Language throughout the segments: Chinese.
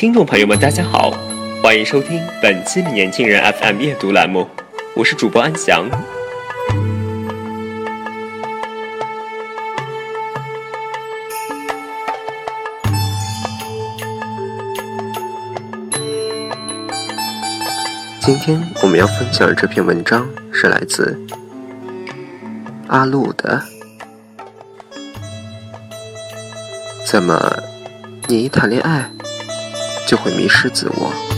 听众朋友们，大家好，欢迎收听本期的《年轻人 FM》阅读栏目，我是主播安翔。今天我们要分享的这篇文章是来自阿路的。怎么，你谈恋爱？就会迷失自我。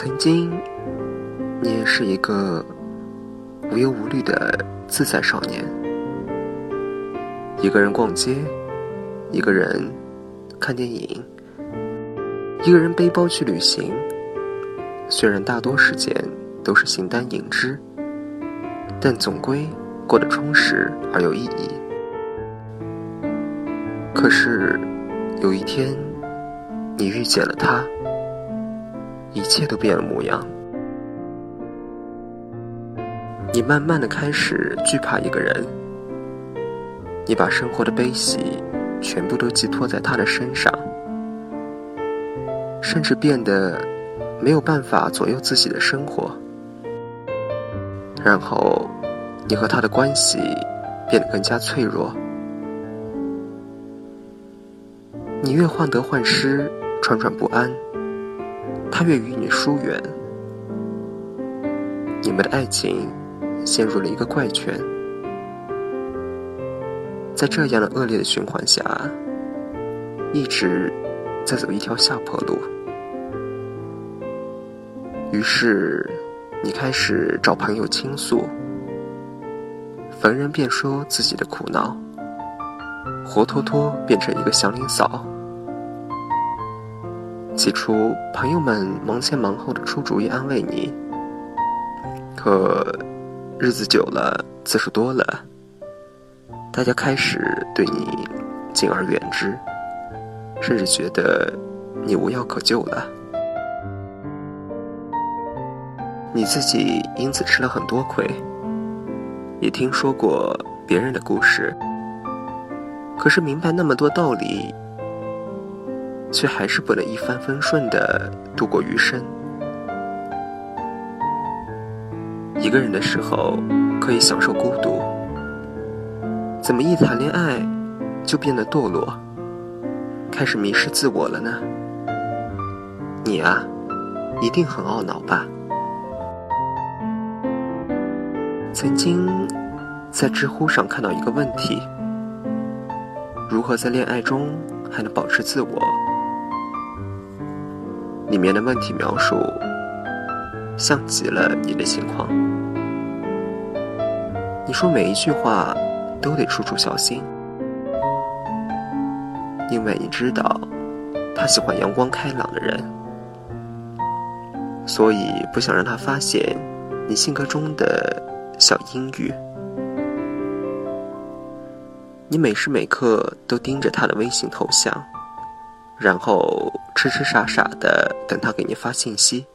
曾经，你也是一个无忧无虑的自在少年。一个人逛街，一个人看电影，一个人背包去旅行。虽然大多时间都是形单影只，但总归过得充实而有意义。可是，有一天，你遇见了他。一切都变了模样。你慢慢的开始惧怕一个人，你把生活的悲喜全部都寄托在他的身上，甚至变得没有办法左右自己的生活。然后，你和他的关系变得更加脆弱。你越患得患失，惴惴不安。他越与你疏远，你们的爱情陷入了一个怪圈。在这样的恶劣的循环下，一直在走一条下坡路。于是，你开始找朋友倾诉，逢人便说自己的苦恼，活脱脱变成一个祥林嫂。起初，朋友们忙前忙后的出主意安慰你，可日子久了，次数多了，大家开始对你敬而远之，甚至觉得你无药可救了。你自己因此吃了很多亏，也听说过别人的故事，可是明白那么多道理。却还是不能一帆风顺的度过余生。一个人的时候可以享受孤独，怎么一谈恋爱就变得堕落，开始迷失自我了呢？你啊，一定很懊恼吧？曾经在知乎上看到一个问题：如何在恋爱中还能保持自我？里面的问题描述像极了你的情况。你说每一句话都得处处小心，因为你知道他喜欢阳光开朗的人，所以不想让他发现你性格中的小阴郁。你每时每刻都盯着他的微信头像，然后痴痴傻傻的等他给你发信息，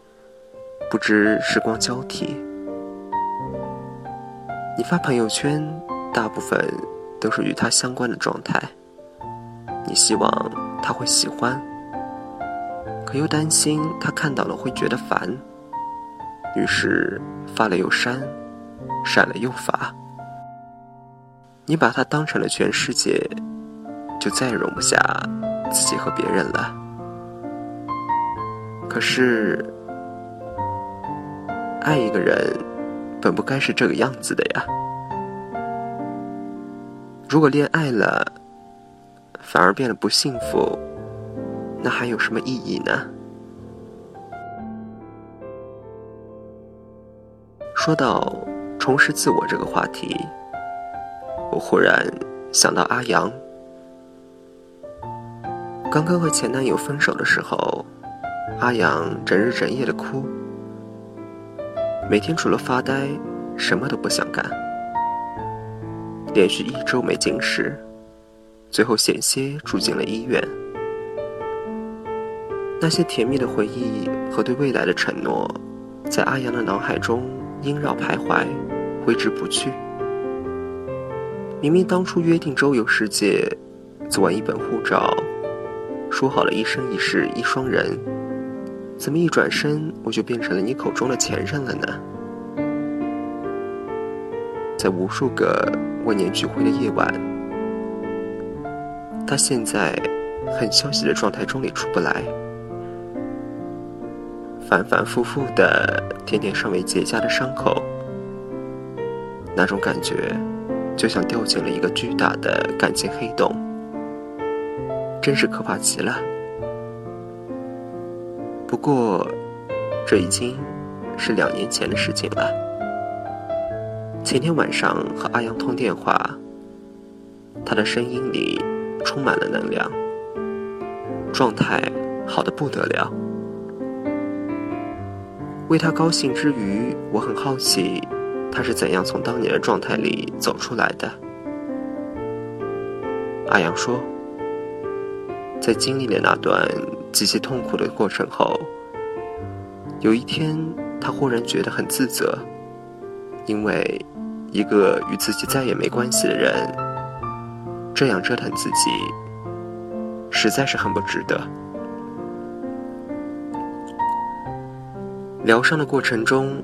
不知时光交替。你发朋友圈，大部分都是与他相关的状态。你希望他会喜欢，可又担心他看到了会觉得烦，于是发了又删，删了又发。你把他当成了全世界，就再也容不下自己和别人了。可是，爱一个人，本不该是这个样子的呀。如果恋爱了，反而变得不幸福，那还有什么意义呢？说到重拾自我这个话题。我忽然想到阿阳，刚刚和前男友分手的时候，阿阳整日整夜的哭，每天除了发呆，什么都不想干，连续一周没进食，最后险些住进了医院。那些甜蜜的回忆和对未来的承诺，在阿阳的脑海中萦绕徘徊，挥之不去。明明当初约定周游世界，做完一本护照，说好了一生一世一双人，怎么一转身我就变成了你口中的前任了呢？在无数个万念俱灰的夜晚，他现在很消极的状态中里出不来，反反复复的舔舔尚未结痂的伤口，那种感觉。就像掉进了一个巨大的感情黑洞，真是可怕极了。不过，这已经是两年前的事情了。前天晚上和阿阳通电话，他的声音里充满了能量，状态好的不得了。为他高兴之余，我很好奇。他是怎样从当年的状态里走出来的？阿阳说，在经历了那段极其痛苦的过程后，有一天他忽然觉得很自责，因为一个与自己再也没关系的人这样折腾自己，实在是很不值得。疗伤的过程中。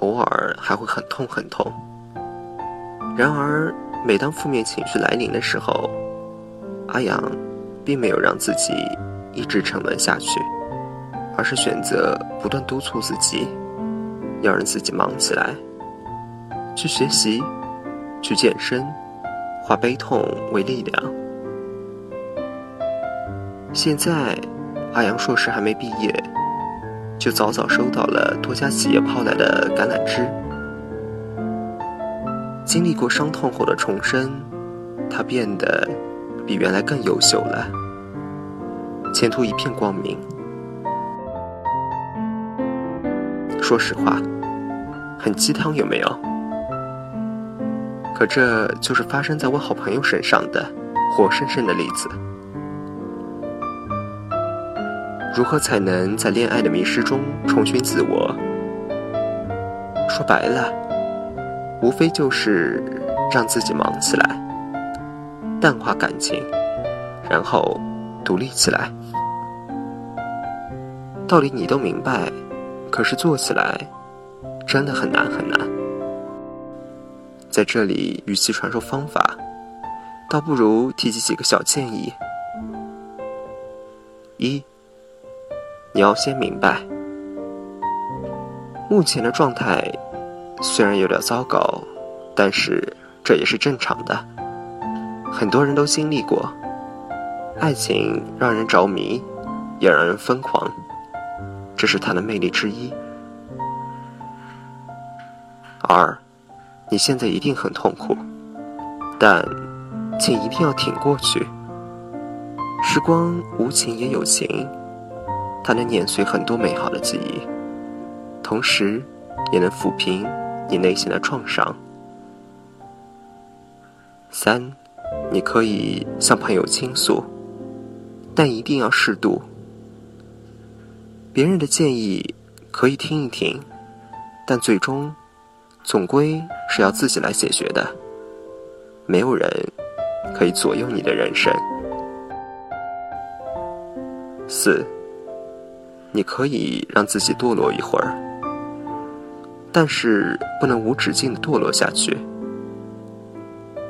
偶尔还会很痛很痛。然而，每当负面情绪来临的时候，阿阳并没有让自己一直沉沦下去，而是选择不断督促自己，要让自己忙起来，去学习，去健身，化悲痛为力量。现在，阿阳硕士还没毕业。就早早收到了多家企业抛来的橄榄枝。经历过伤痛后的重生，他变得比原来更优秀了，前途一片光明。说实话，很鸡汤有没有？可这就是发生在我好朋友身上的活生生的例子。如何才能在恋爱的迷失中重寻自我？说白了，无非就是让自己忙起来，淡化感情，然后独立起来。道理你都明白，可是做起来真的很难很难。在这里，与其传授方法，倒不如提及几个小建议：一。你要先明白，目前的状态虽然有点糟糕，但是这也是正常的。很多人都经历过，爱情让人着迷，也让人疯狂，这是它的魅力之一。二，你现在一定很痛苦，但请一定要挺过去。时光无情也有情。它能碾碎很多美好的记忆，同时也能抚平你内心的创伤。三，你可以向朋友倾诉，但一定要适度。别人的建议可以听一听，但最终总归是要自己来解决的。没有人可以左右你的人生。四，你可以让自己堕落一会儿，但是不能无止境的堕落下去。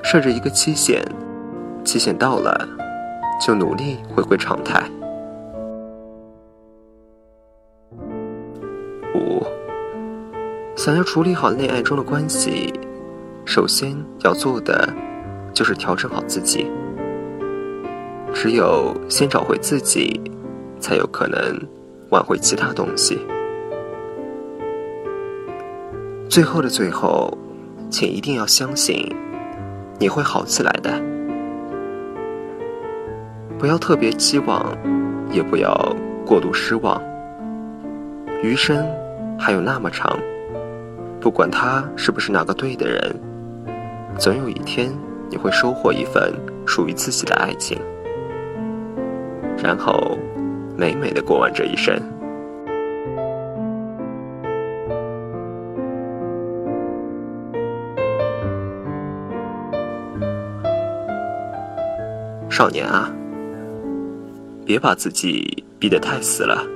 设置一个期限，期限到了，就努力回归常态。想要处理好恋爱中的关系，首先要做的就是调整好自己。只有先找回自己。才有可能挽回其他东西。最后的最后，请一定要相信，你会好起来的。不要特别期望，也不要过度失望。余生还有那么长，不管他是不是那个对的人，总有一天你会收获一份属于自己的爱情，然后。美美的过完这一生。少年啊，别把自己逼得太死了。